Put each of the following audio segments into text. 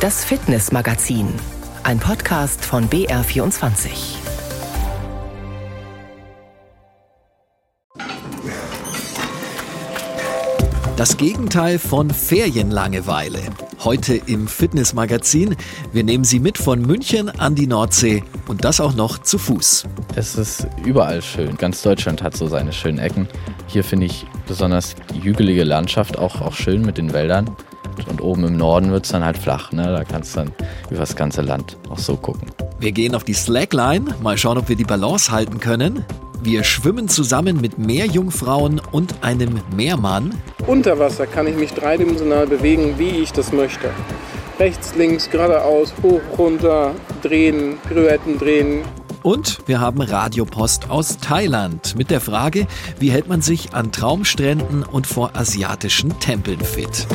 Das Fitnessmagazin, ein Podcast von BR24. Das Gegenteil von Ferienlangeweile. Heute im Fitnessmagazin. Wir nehmen Sie mit von München an die Nordsee und das auch noch zu Fuß. Es ist überall schön. Ganz Deutschland hat so seine schönen Ecken. Hier finde ich besonders die hügelige Landschaft auch, auch schön mit den Wäldern. Und oben im Norden wird es dann halt flach. Ne? Da kannst du dann über das ganze Land auch so gucken. Wir gehen auf die Slackline, mal schauen, ob wir die Balance halten können. Wir schwimmen zusammen mit Meerjungfrauen und einem Meermann. Unter Wasser kann ich mich dreidimensional bewegen, wie ich das möchte. Rechts, links, geradeaus, hoch, runter, drehen, Pirouetten drehen. Und wir haben Radiopost aus Thailand mit der Frage, wie hält man sich an Traumstränden und vor asiatischen Tempeln fit?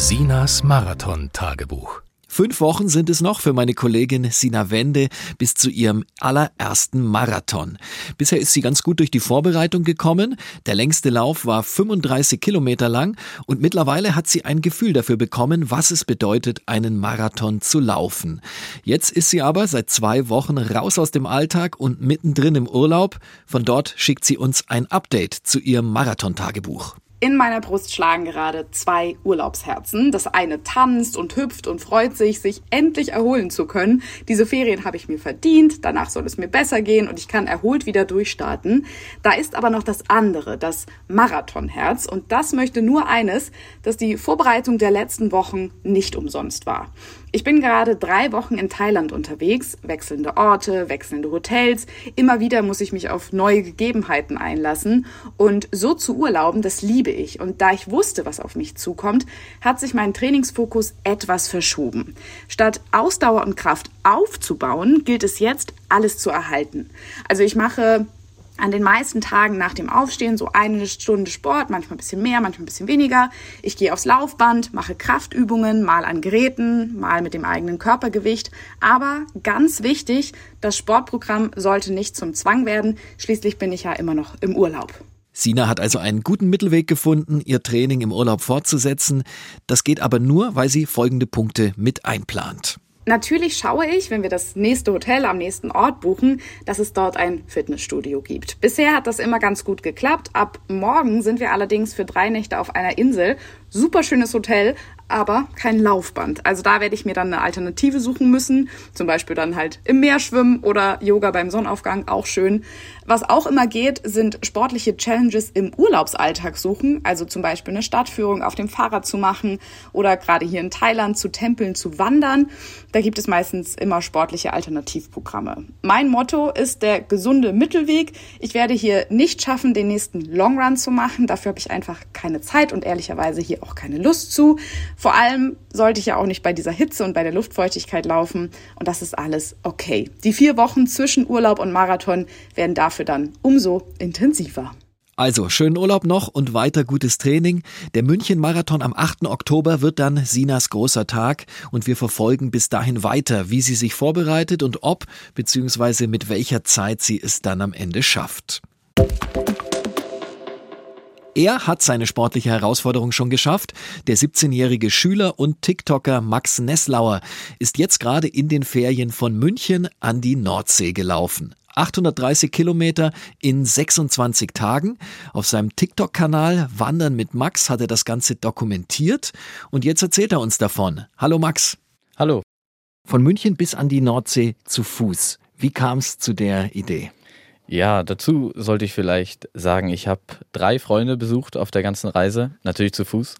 Sinas Marathon-Tagebuch. Fünf Wochen sind es noch für meine Kollegin Sina Wende bis zu ihrem allerersten Marathon. Bisher ist sie ganz gut durch die Vorbereitung gekommen. Der längste Lauf war 35 Kilometer lang und mittlerweile hat sie ein Gefühl dafür bekommen, was es bedeutet, einen Marathon zu laufen. Jetzt ist sie aber seit zwei Wochen raus aus dem Alltag und mittendrin im Urlaub. Von dort schickt sie uns ein Update zu ihrem Marathon-Tagebuch. In meiner Brust schlagen gerade zwei Urlaubsherzen. Das eine tanzt und hüpft und freut sich, sich endlich erholen zu können. Diese Ferien habe ich mir verdient, danach soll es mir besser gehen und ich kann erholt wieder durchstarten. Da ist aber noch das andere, das Marathonherz. Und das möchte nur eines, dass die Vorbereitung der letzten Wochen nicht umsonst war. Ich bin gerade drei Wochen in Thailand unterwegs, wechselnde Orte, wechselnde Hotels. Immer wieder muss ich mich auf neue Gegebenheiten einlassen. Und so zu urlauben, das liebe ich. Und da ich wusste, was auf mich zukommt, hat sich mein Trainingsfokus etwas verschoben. Statt Ausdauer und Kraft aufzubauen, gilt es jetzt, alles zu erhalten. Also ich mache an den meisten Tagen nach dem Aufstehen so eine Stunde Sport, manchmal ein bisschen mehr, manchmal ein bisschen weniger. Ich gehe aufs Laufband, mache Kraftübungen, mal an Geräten, mal mit dem eigenen Körpergewicht. Aber ganz wichtig, das Sportprogramm sollte nicht zum Zwang werden. Schließlich bin ich ja immer noch im Urlaub. Sina hat also einen guten Mittelweg gefunden, ihr Training im Urlaub fortzusetzen. Das geht aber nur, weil sie folgende Punkte mit einplant. Natürlich schaue ich, wenn wir das nächste Hotel am nächsten Ort buchen, dass es dort ein Fitnessstudio gibt. Bisher hat das immer ganz gut geklappt. Ab morgen sind wir allerdings für drei Nächte auf einer Insel. Super schönes Hotel, aber kein Laufband. Also da werde ich mir dann eine Alternative suchen müssen. Zum Beispiel dann halt im Meer schwimmen oder Yoga beim Sonnenaufgang, auch schön. Was auch immer geht, sind sportliche Challenges im Urlaubsalltag suchen. Also zum Beispiel eine Stadtführung auf dem Fahrrad zu machen oder gerade hier in Thailand zu Tempeln zu wandern. Da gibt es meistens immer sportliche Alternativprogramme. Mein Motto ist der gesunde Mittelweg. Ich werde hier nicht schaffen, den nächsten Long Run zu machen. Dafür habe ich einfach keine Zeit und ehrlicherweise hier auch keine Lust zu. Vor allem sollte ich ja auch nicht bei dieser Hitze und bei der Luftfeuchtigkeit laufen. Und das ist alles okay. Die vier Wochen zwischen Urlaub und Marathon werden dafür dann umso intensiver. Also, schönen Urlaub noch und weiter gutes Training. Der München-Marathon am 8. Oktober wird dann Sinas großer Tag und wir verfolgen bis dahin weiter, wie sie sich vorbereitet und ob bzw. mit welcher Zeit sie es dann am Ende schafft. Er hat seine sportliche Herausforderung schon geschafft. Der 17-jährige Schüler und TikToker Max Nesslauer ist jetzt gerade in den Ferien von München an die Nordsee gelaufen. 830 Kilometer in 26 Tagen. Auf seinem TikTok-Kanal Wandern mit Max hat er das Ganze dokumentiert und jetzt erzählt er uns davon. Hallo Max. Hallo. Von München bis an die Nordsee zu Fuß. Wie kam es zu der Idee? Ja, dazu sollte ich vielleicht sagen, ich habe drei Freunde besucht auf der ganzen Reise, natürlich zu Fuß.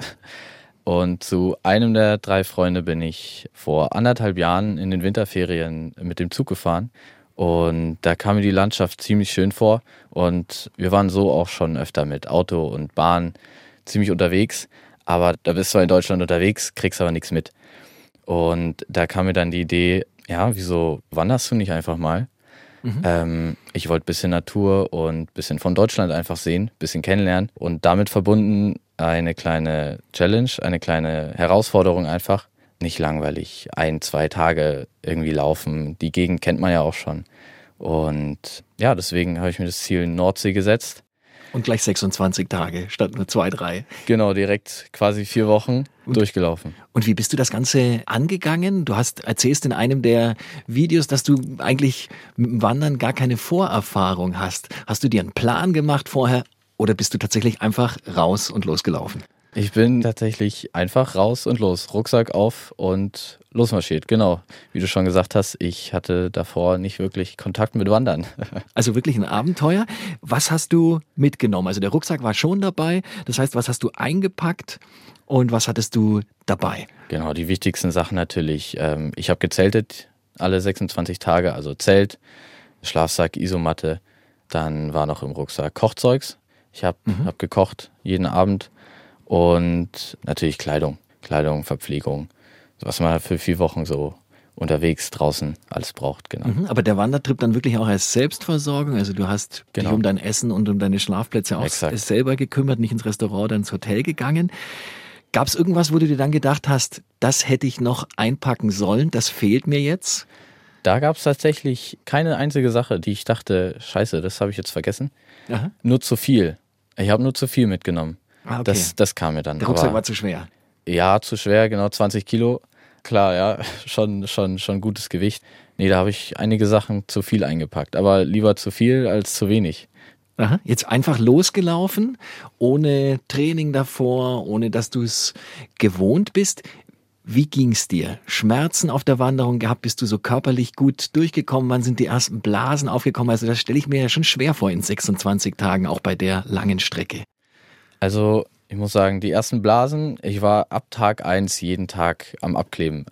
Und zu einem der drei Freunde bin ich vor anderthalb Jahren in den Winterferien mit dem Zug gefahren. Und da kam mir die Landschaft ziemlich schön vor. Und wir waren so auch schon öfter mit Auto und Bahn ziemlich unterwegs. Aber da bist du in Deutschland unterwegs, kriegst aber nichts mit. Und da kam mir dann die Idee, ja, wieso wanderst du nicht einfach mal? Mhm. Ähm, ich wollte ein bisschen Natur und ein bisschen von Deutschland einfach sehen, ein bisschen kennenlernen und damit verbunden eine kleine Challenge, eine kleine Herausforderung einfach. Nicht langweilig, ein, zwei Tage irgendwie laufen. Die Gegend kennt man ja auch schon. Und ja, deswegen habe ich mir das Ziel Nordsee gesetzt. Und gleich 26 Tage statt nur zwei, drei. Genau, direkt quasi vier Wochen und, durchgelaufen. Und wie bist du das Ganze angegangen? Du hast erzählst in einem der Videos, dass du eigentlich mit dem Wandern gar keine Vorerfahrung hast. Hast du dir einen Plan gemacht vorher oder bist du tatsächlich einfach raus und losgelaufen? Ich bin tatsächlich einfach raus und los, Rucksack auf und losmarschiert. Genau, wie du schon gesagt hast, ich hatte davor nicht wirklich Kontakt mit Wandern. Also wirklich ein Abenteuer. Was hast du mitgenommen? Also der Rucksack war schon dabei. Das heißt, was hast du eingepackt und was hattest du dabei? Genau, die wichtigsten Sachen natürlich. Ähm, ich habe gezeltet alle 26 Tage, also Zelt, Schlafsack, Isomatte. Dann war noch im Rucksack Kochzeugs. Ich habe mhm. hab gekocht jeden Abend und natürlich Kleidung, Kleidung, Verpflegung, was man für vier Wochen so unterwegs draußen alles braucht, genau. Mhm, aber der Wandertrip dann wirklich auch als Selbstversorgung, also du hast genau. dich um dein Essen und um deine Schlafplätze auch Exakt. selber gekümmert, nicht ins Restaurant oder ins Hotel gegangen. Gab es irgendwas, wo du dir dann gedacht hast, das hätte ich noch einpacken sollen, das fehlt mir jetzt? Da gab es tatsächlich keine einzige Sache, die ich dachte, scheiße, das habe ich jetzt vergessen. Aha. Nur zu viel. Ich habe nur zu viel mitgenommen. Ah, okay. das, das kam mir dann. Der Rucksack war zu schwer. Ja, zu schwer, genau 20 Kilo. Klar, ja, schon, schon, schon gutes Gewicht. Nee, da habe ich einige Sachen zu viel eingepackt, aber lieber zu viel als zu wenig. Aha, jetzt einfach losgelaufen, ohne Training davor, ohne dass du es gewohnt bist. Wie ging's dir? Schmerzen auf der Wanderung gehabt? Bist du so körperlich gut durchgekommen? Wann sind die ersten Blasen aufgekommen? Also das stelle ich mir ja schon schwer vor in 26 Tagen, auch bei der langen Strecke. Also ich muss sagen, die ersten Blasen, ich war ab Tag 1 jeden Tag am Abkleben.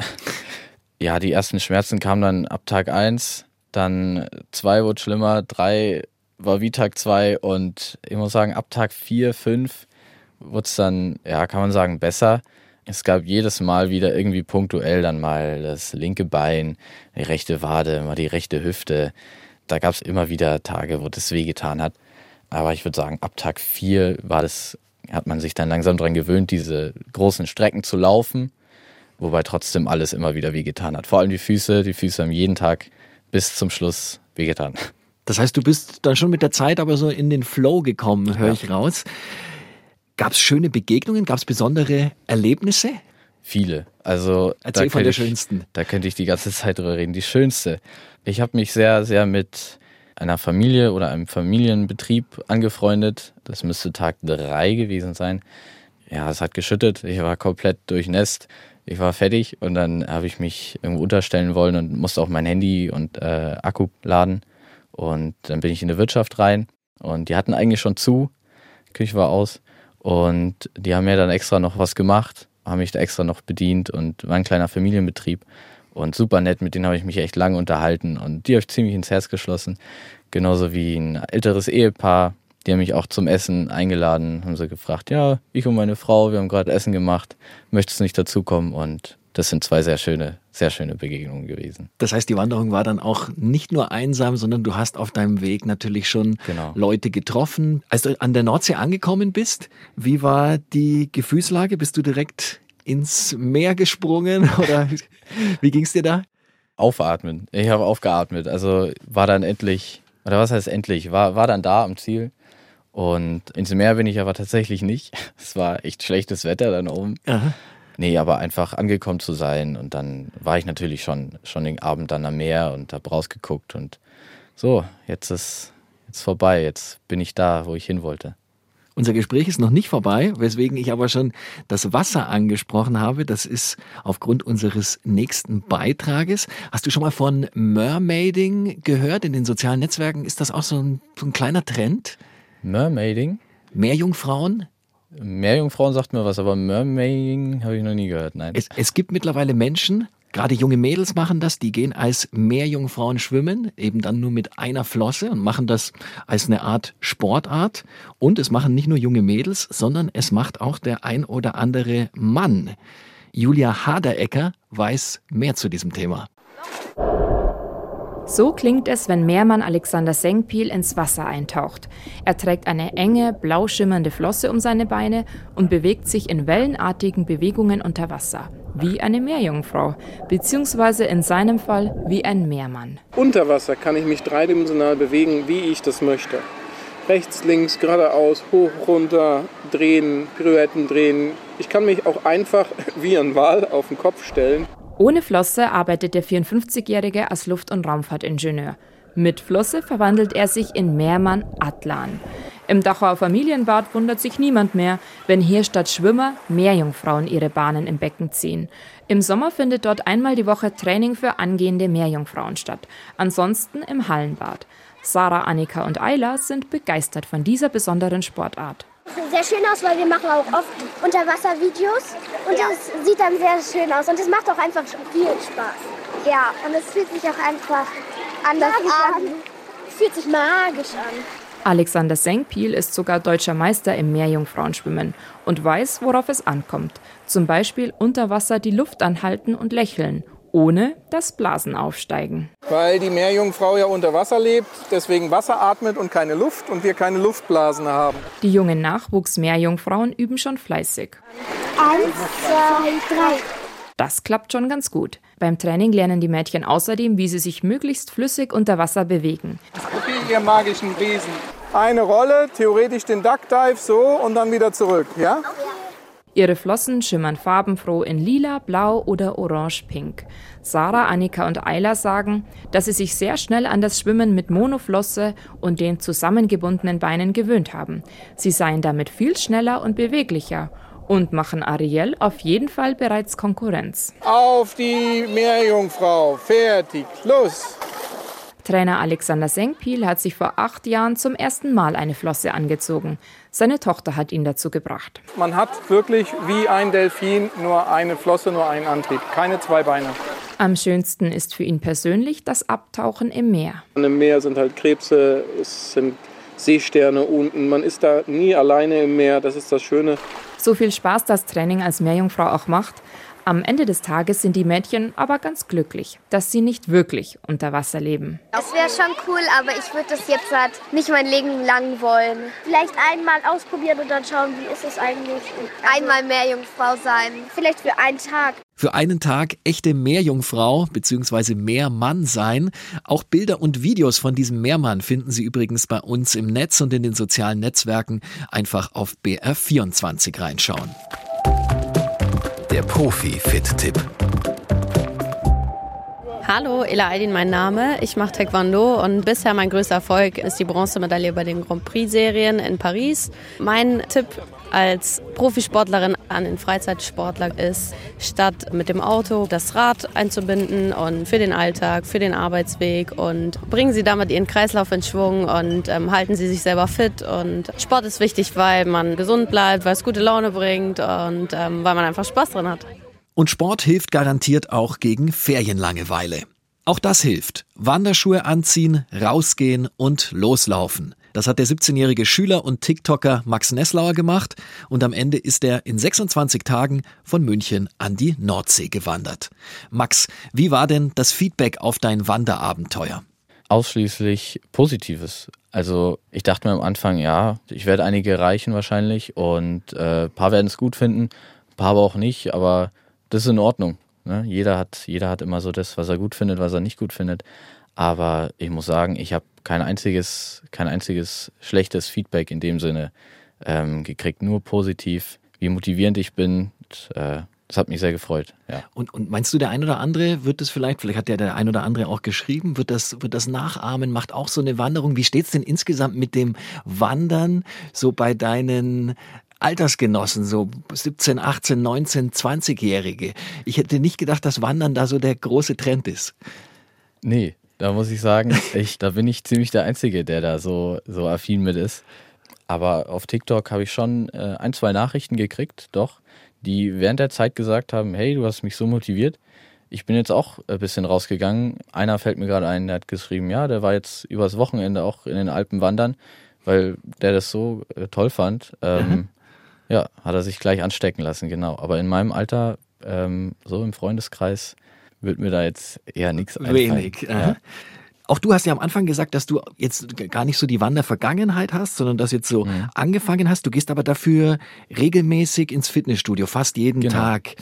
ja, die ersten Schmerzen kamen dann ab Tag 1, dann 2 wurde schlimmer, 3 war wie Tag 2 und ich muss sagen, ab Tag 4, 5 wurde es dann, ja, kann man sagen, besser. Es gab jedes Mal wieder irgendwie punktuell dann mal das linke Bein, die rechte Wade, mal die rechte Hüfte. Da gab es immer wieder Tage, wo das wehgetan hat. Aber ich würde sagen, ab Tag 4 war das, hat man sich dann langsam daran gewöhnt, diese großen Strecken zu laufen, wobei trotzdem alles immer wieder wehgetan hat. Vor allem die Füße, die Füße haben jeden Tag bis zum Schluss wehgetan. Das heißt, du bist dann schon mit der Zeit aber so in den Flow gekommen, höre ja. ich raus. Gab es schöne Begegnungen? Gab es besondere Erlebnisse? Viele. Also Erzähl von der ich, schönsten. Da könnte ich die ganze Zeit drüber reden. Die schönste. Ich habe mich sehr, sehr mit einer Familie oder einem Familienbetrieb angefreundet. Das müsste Tag drei gewesen sein. Ja, es hat geschüttet. Ich war komplett durchnässt. Ich war fertig und dann habe ich mich irgendwo unterstellen wollen und musste auch mein Handy und äh, Akku laden. Und dann bin ich in die Wirtschaft rein und die hatten eigentlich schon zu. Die Küche war aus. Und die haben mir dann extra noch was gemacht, haben mich da extra noch bedient und war ein kleiner Familienbetrieb und super nett, mit denen habe ich mich echt lange unterhalten und die habe ich ziemlich ins Herz geschlossen. Genauso wie ein älteres Ehepaar, die haben mich auch zum Essen eingeladen, haben sie gefragt, ja, ich und meine Frau, wir haben gerade Essen gemacht, möchtest du nicht dazukommen? Und das sind zwei sehr schöne, sehr schöne Begegnungen gewesen. Das heißt, die Wanderung war dann auch nicht nur einsam, sondern du hast auf deinem Weg natürlich schon genau. Leute getroffen. Als du an der Nordsee angekommen bist, wie war die Gefühlslage? Bist du direkt ins Meer gesprungen oder wie ging es dir da? Aufatmen. Ich habe aufgeatmet. Also war dann endlich, oder was heißt endlich, war, war dann da am Ziel. Und ins Meer bin ich aber tatsächlich nicht. Es war echt schlechtes Wetter dann oben. Aha. Nee, aber einfach angekommen zu sein. Und dann war ich natürlich schon, schon den Abend dann am Meer und habe rausgeguckt. Und so, jetzt ist jetzt vorbei. Jetzt bin ich da, wo ich hin wollte. Unser Gespräch ist noch nicht vorbei, weswegen ich aber schon das Wasser angesprochen habe. Das ist aufgrund unseres nächsten Beitrages. Hast du schon mal von Mermaiding gehört? In den sozialen Netzwerken ist das auch so ein, so ein kleiner Trend? Mermaiding? Meerjungfrauen? Meerjungfrauen sagt mir was, aber Mermaiding habe ich noch nie gehört. Nein. Es, es gibt mittlerweile Menschen, Gerade junge Mädels machen das, die gehen als Meerjungfrauen schwimmen, eben dann nur mit einer Flosse und machen das als eine Art Sportart. Und es machen nicht nur junge Mädels, sondern es macht auch der ein oder andere Mann. Julia Haderecker weiß mehr zu diesem Thema. So klingt es, wenn Meermann Alexander Sengpiel ins Wasser eintaucht. Er trägt eine enge, blau schimmernde Flosse um seine Beine und bewegt sich in wellenartigen Bewegungen unter Wasser, wie eine Meerjungfrau, beziehungsweise in seinem Fall wie ein Meermann. Unter Wasser kann ich mich dreidimensional bewegen, wie ich das möchte. Rechts, links, geradeaus, hoch, runter, drehen, Pirouetten drehen. Ich kann mich auch einfach wie ein Wal auf den Kopf stellen. Ohne Flosse arbeitet der 54-Jährige als Luft- und Raumfahrtingenieur. Mit Flosse verwandelt er sich in Meermann Atlan. Im Dachauer Familienbad wundert sich niemand mehr, wenn hier statt Schwimmer Meerjungfrauen ihre Bahnen im Becken ziehen. Im Sommer findet dort einmal die Woche Training für angehende Meerjungfrauen statt, ansonsten im Hallenbad. Sarah, Annika und Ayla sind begeistert von dieser besonderen Sportart. Sieht sehr schön aus, weil wir machen auch oft Unterwasservideos und das sieht dann sehr schön aus und es macht auch einfach viel Spaß. Ja, und es fühlt sich auch einfach anders an. Es fühlt sich magisch an. Alexander Senkpiel ist sogar deutscher Meister im Meerjungfrauenschwimmen und weiß, worauf es ankommt. Zum Beispiel unter Wasser die Luft anhalten und lächeln, ohne dass Blasen aufsteigen. Weil die Meerjungfrau ja unter Wasser lebt, deswegen Wasser atmet und keine Luft und wir keine Luftblasen haben. Die jungen Nachwuchs-Meerjungfrauen üben schon fleißig. Eins, zwei, drei. Das klappt schon ganz gut. Beim Training lernen die Mädchen außerdem, wie sie sich möglichst flüssig unter Wasser bewegen. Okay, ihr magischen Wesen. Eine Rolle, theoretisch den Duck Dive so und dann wieder zurück, ja? Ihre Flossen schimmern farbenfroh in lila, blau oder orange-pink. Sarah, Annika und Ayla sagen, dass sie sich sehr schnell an das Schwimmen mit Monoflosse und den zusammengebundenen Beinen gewöhnt haben. Sie seien damit viel schneller und beweglicher und machen Ariel auf jeden Fall bereits Konkurrenz. Auf die Meerjungfrau, fertig, los! Trainer Alexander Senkpiel hat sich vor acht Jahren zum ersten Mal eine Flosse angezogen. Seine Tochter hat ihn dazu gebracht. Man hat wirklich wie ein Delfin nur eine Flosse, nur einen Antrieb, keine zwei Beine. Am schönsten ist für ihn persönlich das Abtauchen im Meer. Im Meer sind halt Krebse, es sind Seesterne unten. Man ist da nie alleine im Meer, das ist das Schöne. So viel Spaß das Training als Meerjungfrau auch macht, am Ende des Tages sind die Mädchen aber ganz glücklich, dass sie nicht wirklich unter Wasser leben. Es wäre schon cool, aber ich würde das jetzt halt nicht mein Leben lang wollen. Vielleicht einmal ausprobieren und dann schauen, wie ist es eigentlich. Einmal Meerjungfrau sein. Vielleicht für einen Tag. Für einen Tag echte Meerjungfrau bzw. Meermann sein. Auch Bilder und Videos von diesem Meermann finden Sie übrigens bei uns im Netz und in den sozialen Netzwerken. Einfach auf BR24 reinschauen. Der Profi-Fit-Tipp. Hallo, Ela Aydin mein Name. Ich mache Taekwondo und bisher mein größter Erfolg ist die Bronzemedaille bei den Grand Prix-Serien in Paris. Mein Tipp als Profisportlerin an den Freizeitsportler ist, statt mit dem Auto das Rad einzubinden und für den Alltag, für den Arbeitsweg und bringen Sie damit Ihren Kreislauf in Schwung und ähm, halten Sie sich selber fit. Und Sport ist wichtig, weil man gesund bleibt, weil es gute Laune bringt und ähm, weil man einfach Spaß drin hat. Und Sport hilft garantiert auch gegen Ferienlangeweile. Auch das hilft. Wanderschuhe anziehen, rausgehen und loslaufen. Das hat der 17-jährige Schüler und TikToker Max Nesslauer gemacht und am Ende ist er in 26 Tagen von München an die Nordsee gewandert. Max, wie war denn das Feedback auf dein Wanderabenteuer? Ausschließlich Positives. Also ich dachte mir am Anfang, ja, ich werde einige erreichen wahrscheinlich und äh, ein paar werden es gut finden, ein paar aber auch nicht, aber das ist in Ordnung. Ne? Jeder, hat, jeder hat immer so das, was er gut findet, was er nicht gut findet. Aber ich muss sagen, ich habe kein einziges, kein einziges schlechtes Feedback in dem Sinne ähm, gekriegt, nur positiv, wie motivierend ich bin. Und, äh, das hat mich sehr gefreut. Ja. Und, und meinst du, der ein oder andere wird es vielleicht, vielleicht hat ja der ein oder andere auch geschrieben, wird das, wird das nachahmen, macht auch so eine Wanderung? Wie steht es denn insgesamt mit dem Wandern so bei deinen Altersgenossen, so 17, 18, 19, 20-Jährige. Ich hätte nicht gedacht, dass Wandern da so der große Trend ist. Nee, da muss ich sagen, ich, da bin ich ziemlich der Einzige, der da so, so affin mit ist. Aber auf TikTok habe ich schon äh, ein, zwei Nachrichten gekriegt, doch, die während der Zeit gesagt haben, hey, du hast mich so motiviert. Ich bin jetzt auch ein bisschen rausgegangen. Einer fällt mir gerade ein, der hat geschrieben, ja, der war jetzt übers Wochenende auch in den Alpen wandern, weil der das so äh, toll fand. Ähm, mhm. Ja, hat er sich gleich anstecken lassen, genau. Aber in meinem Alter, ähm, so im Freundeskreis, wird mir da jetzt eher nichts einfallen. Wenig. Ja. Auch du hast ja am Anfang gesagt, dass du jetzt gar nicht so die Wandervergangenheit hast, sondern dass jetzt so mhm. angefangen hast. Du gehst aber dafür regelmäßig ins Fitnessstudio, fast jeden genau. Tag.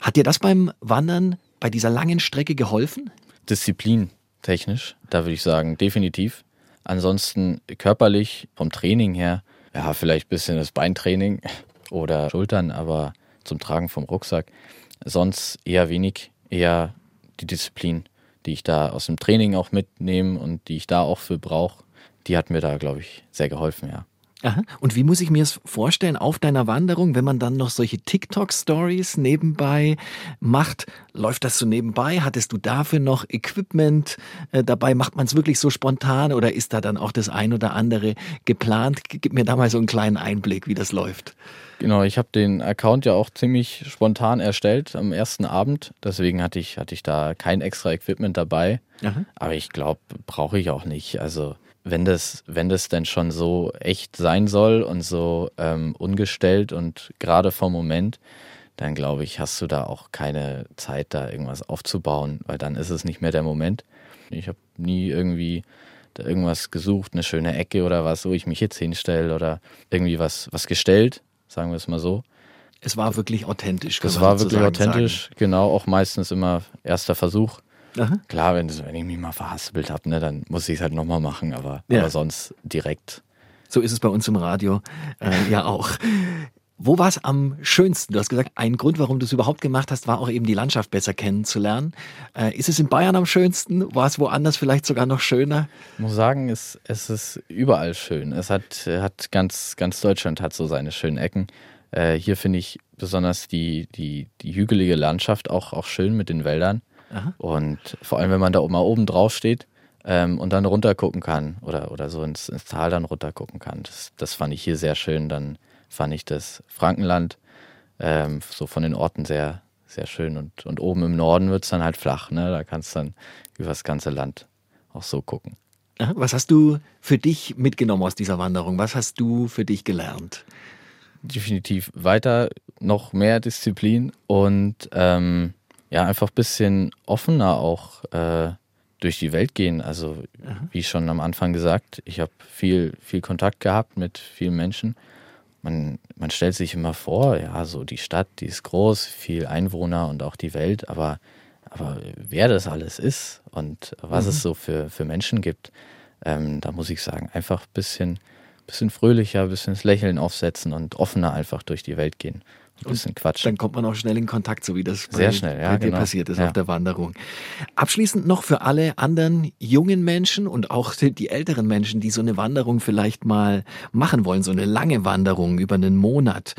Hat dir das beim Wandern bei dieser langen Strecke geholfen? Disziplin technisch, da würde ich sagen, definitiv. Ansonsten körperlich, vom Training her, ja, vielleicht ein bisschen das Beintraining oder Schultern, aber zum Tragen vom Rucksack. Sonst eher wenig, eher die Disziplin, die ich da aus dem Training auch mitnehme und die ich da auch für brauche, die hat mir da, glaube ich, sehr geholfen, ja. Aha. Und wie muss ich mir es vorstellen auf deiner Wanderung, wenn man dann noch solche TikTok-Stories nebenbei macht? Läuft das so nebenbei? Hattest du dafür noch Equipment äh, dabei? Macht man es wirklich so spontan oder ist da dann auch das ein oder andere geplant? Gib mir da mal so einen kleinen Einblick, wie das läuft. Genau, ich habe den Account ja auch ziemlich spontan erstellt am ersten Abend. Deswegen hatte ich, hatte ich da kein extra Equipment dabei. Aha. Aber ich glaube, brauche ich auch nicht. Also wenn das, wenn das denn schon so echt sein soll und so ähm, ungestellt und gerade vom Moment, dann glaube ich, hast du da auch keine Zeit, da irgendwas aufzubauen, weil dann ist es nicht mehr der Moment. Ich habe nie irgendwie da irgendwas gesucht, eine schöne Ecke oder was, wo ich mich jetzt hinstelle oder irgendwie was, was gestellt, sagen wir es mal so. Es war wirklich authentisch. Es war wirklich authentisch, sagen. genau, auch meistens immer erster Versuch. Aha. Klar, wenn, wenn ich mich mal verhaspelt habe, ne, dann muss ich es halt nochmal machen, aber, ja. aber sonst direkt. So ist es bei uns im Radio äh, ja auch. Wo war es am schönsten? Du hast gesagt, ein Grund, warum du es überhaupt gemacht hast, war auch eben die Landschaft besser kennenzulernen. Äh, ist es in Bayern am schönsten? War es woanders vielleicht sogar noch schöner? Ich muss sagen, es, es ist überall schön. Es hat, hat ganz, ganz Deutschland hat so seine schönen Ecken. Äh, hier finde ich besonders die, die, die hügelige Landschaft auch, auch schön mit den Wäldern. Aha. Und vor allem, wenn man da mal oben drauf steht ähm, und dann runter gucken kann oder, oder so ins, ins Tal dann runter gucken kann, das, das fand ich hier sehr schön. Dann fand ich das Frankenland ähm, so von den Orten sehr, sehr schön. Und, und oben im Norden wird es dann halt flach. Ne? Da kannst du dann über das ganze Land auch so gucken. Was hast du für dich mitgenommen aus dieser Wanderung? Was hast du für dich gelernt? Definitiv weiter noch mehr Disziplin und ähm, ja, einfach ein bisschen offener auch äh, durch die Welt gehen. Also, Aha. wie schon am Anfang gesagt, ich habe viel, viel Kontakt gehabt mit vielen Menschen. Man, man stellt sich immer vor, ja, so die Stadt, die ist groß, viel Einwohner und auch die Welt, aber, aber wer das alles ist und was mhm. es so für, für Menschen gibt, ähm, da muss ich sagen, einfach ein bisschen, bisschen fröhlicher, ein bisschen das Lächeln aufsetzen und offener einfach durch die Welt gehen. Ein bisschen Quatsch. Dann kommt man auch schnell in Kontakt, so wie das bei, schnell, ja, bei dir genau. passiert ist ja. auf der Wanderung. Abschließend noch für alle anderen jungen Menschen und auch die älteren Menschen, die so eine Wanderung vielleicht mal machen wollen, so eine lange Wanderung über einen Monat.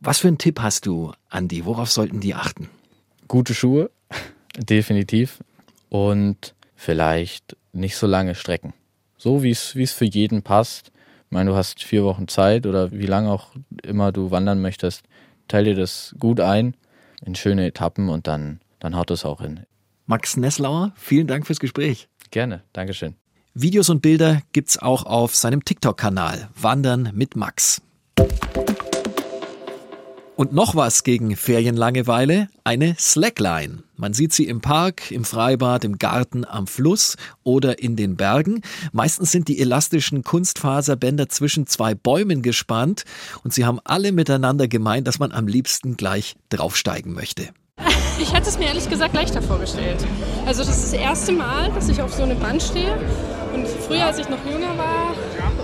Was für einen Tipp hast du, Andi? Worauf sollten die achten? Gute Schuhe, definitiv. Und vielleicht nicht so lange Strecken. So wie es für jeden passt. Ich meine, du hast vier Wochen Zeit oder wie lange auch immer du wandern möchtest teile dir das gut ein in schöne Etappen und dann, dann haut es auch hin. Max Nesslauer, vielen Dank fürs Gespräch. Gerne, Dankeschön. Videos und Bilder gibt's auch auf seinem TikTok-Kanal Wandern mit Max. Und noch was gegen Ferienlangeweile, eine Slackline. Man sieht sie im Park, im Freibad, im Garten, am Fluss oder in den Bergen. Meistens sind die elastischen Kunstfaserbänder zwischen zwei Bäumen gespannt und sie haben alle miteinander gemeint, dass man am liebsten gleich draufsteigen möchte. Ich hätte es mir ehrlich gesagt leichter vorgestellt. Also das ist das erste Mal, dass ich auf so einem Band stehe. Und früher, als ich noch jünger war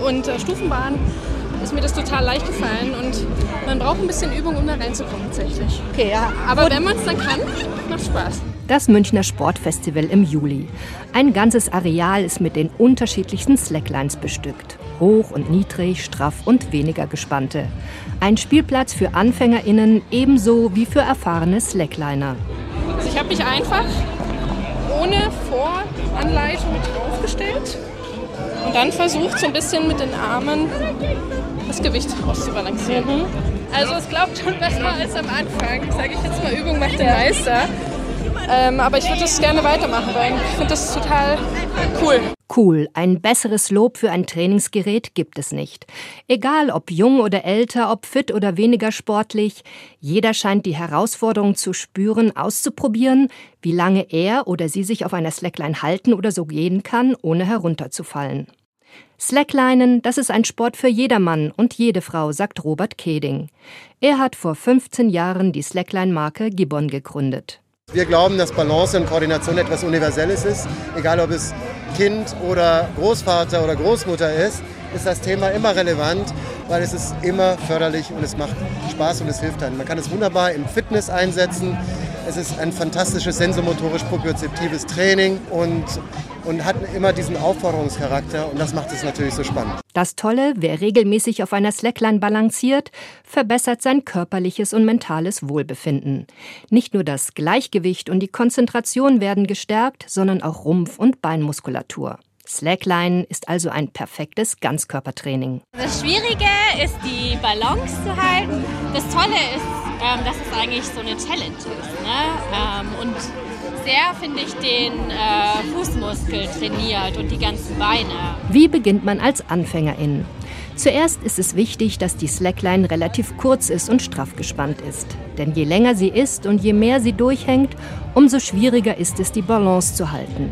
und äh, Stufenbahn, ist mir das total leicht gefallen und man braucht ein bisschen Übung, um da reinzukommen tatsächlich. Okay, ja. Aber wenn man es dann kann, macht Spaß. Das Münchner Sportfestival im Juli. Ein ganzes Areal ist mit den unterschiedlichsten Slacklines bestückt. Hoch und niedrig, straff und weniger gespannte. Ein Spielplatz für AnfängerInnen ebenso wie für erfahrene Slackliner. Also ich habe mich einfach ohne Voranleitung mit draufgestellt und dann versucht so ein bisschen mit den Armen das Gewicht auszubalancieren. Mhm. Also es klappt schon besser als am Anfang. Sage ich jetzt mal, Übung macht den Meister. Ähm, aber ich würde das gerne weitermachen, weil ich finde das total cool. Cool, ein besseres Lob für ein Trainingsgerät gibt es nicht. Egal ob jung oder älter, ob fit oder weniger sportlich, jeder scheint die Herausforderung zu spüren, auszuprobieren, wie lange er oder sie sich auf einer Slackline halten oder so gehen kann, ohne herunterzufallen. Slacklinen, das ist ein Sport für jedermann und jede Frau, sagt Robert Keding. Er hat vor 15 Jahren die Slackline-Marke Gibbon gegründet. Wir glauben, dass Balance und Koordination etwas Universelles ist, egal ob es Kind oder Großvater oder Großmutter ist, ist das Thema immer relevant, weil es ist immer förderlich und es macht Spaß und es hilft einem. Man kann es wunderbar im Fitness einsetzen. Es ist ein fantastisches sensomotorisch propriozeptives Training und, und hat immer diesen Aufforderungscharakter und das macht es natürlich so spannend. Das Tolle, wer regelmäßig auf einer Slackline balanciert, verbessert sein körperliches und mentales Wohlbefinden. Nicht nur das Gleichgewicht und die Konzentration werden gestärkt, sondern auch Rumpf- und Beinmuskulatur. Slackline ist also ein perfektes Ganzkörpertraining. Das Schwierige ist, die Balance zu halten. Das Tolle ist, ähm, dass es eigentlich so eine Challenge ist. Ne? Ähm, und sehr, finde ich, den äh, Fußmuskel trainiert und die ganzen Beine. Wie beginnt man als Anfängerin? Zuerst ist es wichtig, dass die Slackline relativ kurz ist und straff gespannt ist. Denn je länger sie ist und je mehr sie durchhängt, umso schwieriger ist es, die Balance zu halten.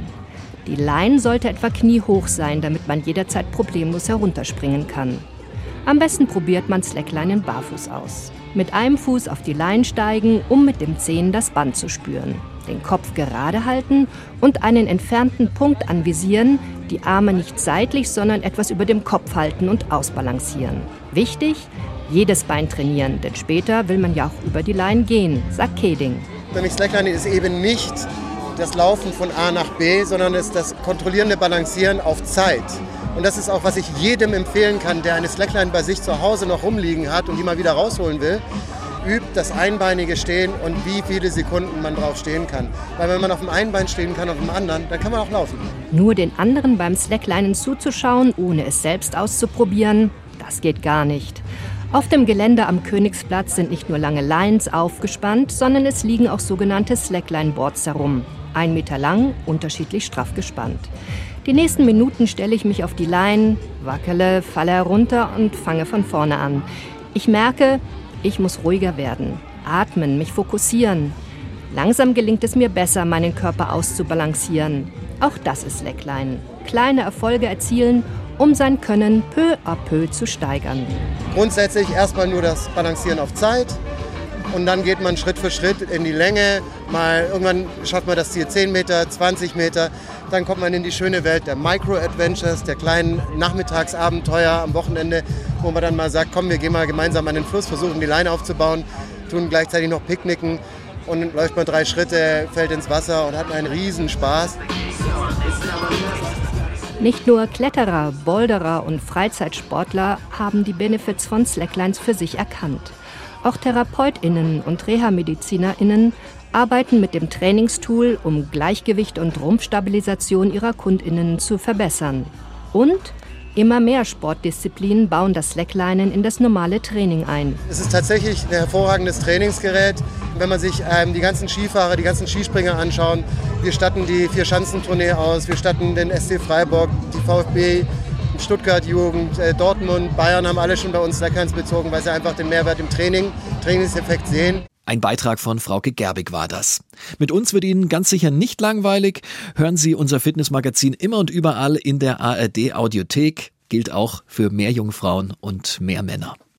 Die Line sollte etwa kniehoch sein, damit man jederzeit problemlos herunterspringen kann. Am besten probiert man Slackline barfuß aus. Mit einem Fuß auf die Line steigen, um mit dem Zehen das Band zu spüren. Den Kopf gerade halten und einen entfernten Punkt anvisieren, die Arme nicht seitlich, sondern etwas über dem Kopf halten und ausbalancieren. Wichtig, jedes Bein trainieren, denn später will man ja auch über die Line gehen, sagt Keding. Nämlich Slackline ist eben nicht das Laufen von A nach B, sondern ist das kontrollierende Balancieren auf Zeit. Und das ist auch, was ich jedem empfehlen kann, der eine Slackline bei sich zu Hause noch rumliegen hat und die mal wieder rausholen will. Übt das einbeinige Stehen und wie viele Sekunden man drauf stehen kann. Weil wenn man auf dem einen Bein stehen kann, auf dem anderen, dann kann man auch laufen. Nur den anderen beim Slacklinen zuzuschauen, ohne es selbst auszuprobieren, das geht gar nicht. Auf dem Gelände am Königsplatz sind nicht nur lange Lines aufgespannt, sondern es liegen auch sogenannte Slackline-Boards herum. Ein Meter lang, unterschiedlich straff gespannt. Die nächsten Minuten stelle ich mich auf die Leinen, wackele, falle herunter und fange von vorne an. Ich merke, ich muss ruhiger werden, atmen, mich fokussieren. Langsam gelingt es mir besser, meinen Körper auszubalancieren. Auch das ist Slackline. Kleine Erfolge erzielen, um sein Können peu à peu zu steigern. Grundsätzlich erstmal nur das Balancieren auf Zeit, und dann geht man Schritt für Schritt in die Länge. Mal irgendwann schafft man das Ziel 10 Meter, 20 Meter. Dann kommt man in die schöne Welt der Micro-Adventures, der kleinen Nachmittagsabenteuer am Wochenende, wo man dann mal sagt, komm, wir gehen mal gemeinsam an den Fluss, versuchen die Leine aufzubauen, tun gleichzeitig noch Picknicken und dann läuft man drei Schritte, fällt ins Wasser und hat einen Riesenspaß. Nicht nur Kletterer, Boulderer und Freizeitsportler haben die Benefits von Slacklines für sich erkannt. Auch Therapeutinnen und Reha-Medizinerinnen arbeiten mit dem Trainingstool, um Gleichgewicht und Rumpfstabilisation ihrer Kundinnen zu verbessern. Und immer mehr Sportdisziplinen bauen das Slacklinen in das normale Training ein. Es ist tatsächlich ein hervorragendes Trainingsgerät. Wenn man sich ähm, die ganzen Skifahrer, die ganzen Skispringer anschauen, wir statten die Vier-Schanzentournee aus, wir statten den SC Freiburg, die VfB Stuttgart Jugend, äh, Dortmund, Bayern haben alle schon bei uns Slackhans bezogen, weil sie einfach den Mehrwert im Training, Trainingseffekt sehen. Ein Beitrag von Frauke Gerbig war das. Mit uns wird Ihnen ganz sicher nicht langweilig. Hören Sie unser Fitnessmagazin immer und überall in der ARD Audiothek. Gilt auch für mehr Jungfrauen und mehr Männer.